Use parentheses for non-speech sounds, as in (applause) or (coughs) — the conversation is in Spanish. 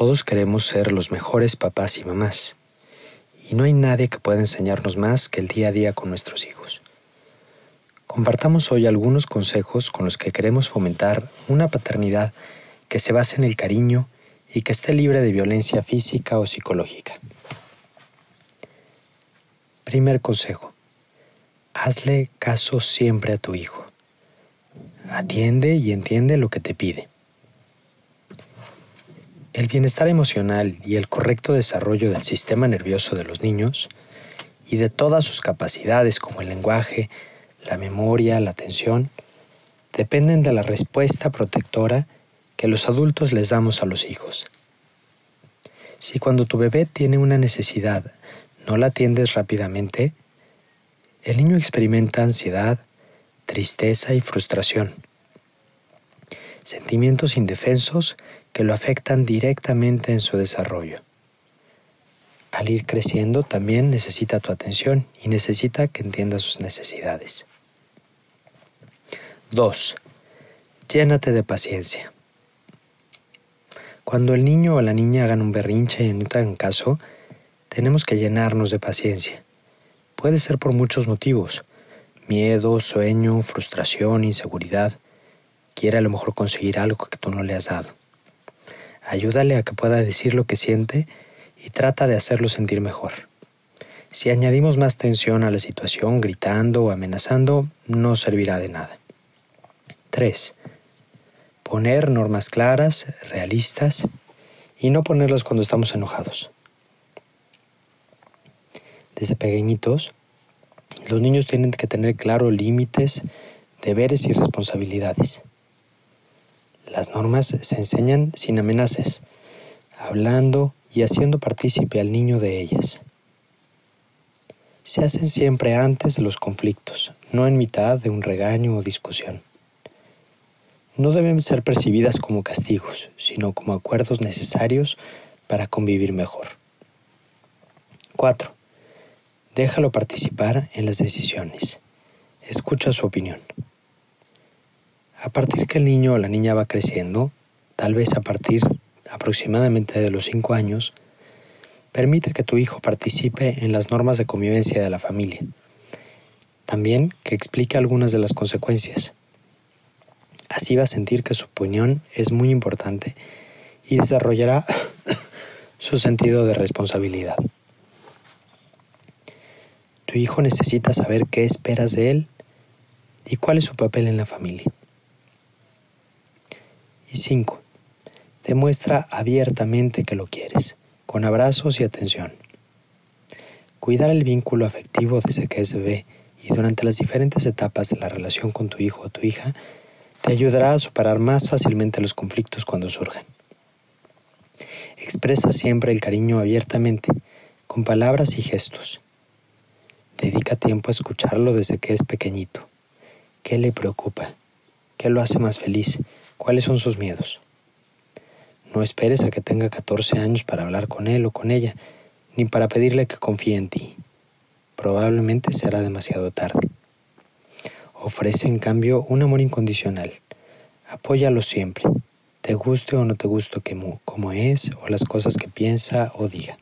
Todos queremos ser los mejores papás y mamás, y no hay nadie que pueda enseñarnos más que el día a día con nuestros hijos. Compartamos hoy algunos consejos con los que queremos fomentar una paternidad que se base en el cariño y que esté libre de violencia física o psicológica. Primer consejo. Hazle caso siempre a tu hijo. Atiende y entiende lo que te pide. El bienestar emocional y el correcto desarrollo del sistema nervioso de los niños y de todas sus capacidades como el lenguaje, la memoria, la atención, dependen de la respuesta protectora que los adultos les damos a los hijos. Si cuando tu bebé tiene una necesidad no la atiendes rápidamente, el niño experimenta ansiedad, tristeza y frustración. Sentimientos indefensos que lo afectan directamente en su desarrollo. Al ir creciendo también necesita tu atención y necesita que entiendas sus necesidades. 2. Llénate de paciencia. Cuando el niño o la niña hagan un berrinche y no te caso, tenemos que llenarnos de paciencia. Puede ser por muchos motivos. Miedo, sueño, frustración, inseguridad. Quiere a lo mejor conseguir algo que tú no le has dado. Ayúdale a que pueda decir lo que siente y trata de hacerlo sentir mejor. Si añadimos más tensión a la situación gritando o amenazando, no servirá de nada. 3. Poner normas claras, realistas, y no ponerlas cuando estamos enojados. Desde pequeñitos, los niños tienen que tener claros límites, deberes y responsabilidades. Las normas se enseñan sin amenazas, hablando y haciendo partícipe al niño de ellas. Se hacen siempre antes de los conflictos, no en mitad de un regaño o discusión. No deben ser percibidas como castigos, sino como acuerdos necesarios para convivir mejor. 4. Déjalo participar en las decisiones. Escucha su opinión. A partir que el niño o la niña va creciendo, tal vez a partir aproximadamente de los 5 años, permite que tu hijo participe en las normas de convivencia de la familia. También que explique algunas de las consecuencias. Así va a sentir que su opinión es muy importante y desarrollará (coughs) su sentido de responsabilidad. Tu hijo necesita saber qué esperas de él y cuál es su papel en la familia. Y 5. Demuestra abiertamente que lo quieres, con abrazos y atención. Cuidar el vínculo afectivo desde que es bebé y durante las diferentes etapas de la relación con tu hijo o tu hija te ayudará a superar más fácilmente los conflictos cuando surjan. Expresa siempre el cariño abiertamente, con palabras y gestos. Dedica tiempo a escucharlo desde que es pequeñito. ¿Qué le preocupa? ¿Qué lo hace más feliz? ¿Cuáles son sus miedos? No esperes a que tenga 14 años para hablar con él o con ella, ni para pedirle que confíe en ti. Probablemente será demasiado tarde. Ofrece en cambio un amor incondicional. Apóyalo siempre, te guste o no te guste como es o las cosas que piensa o diga.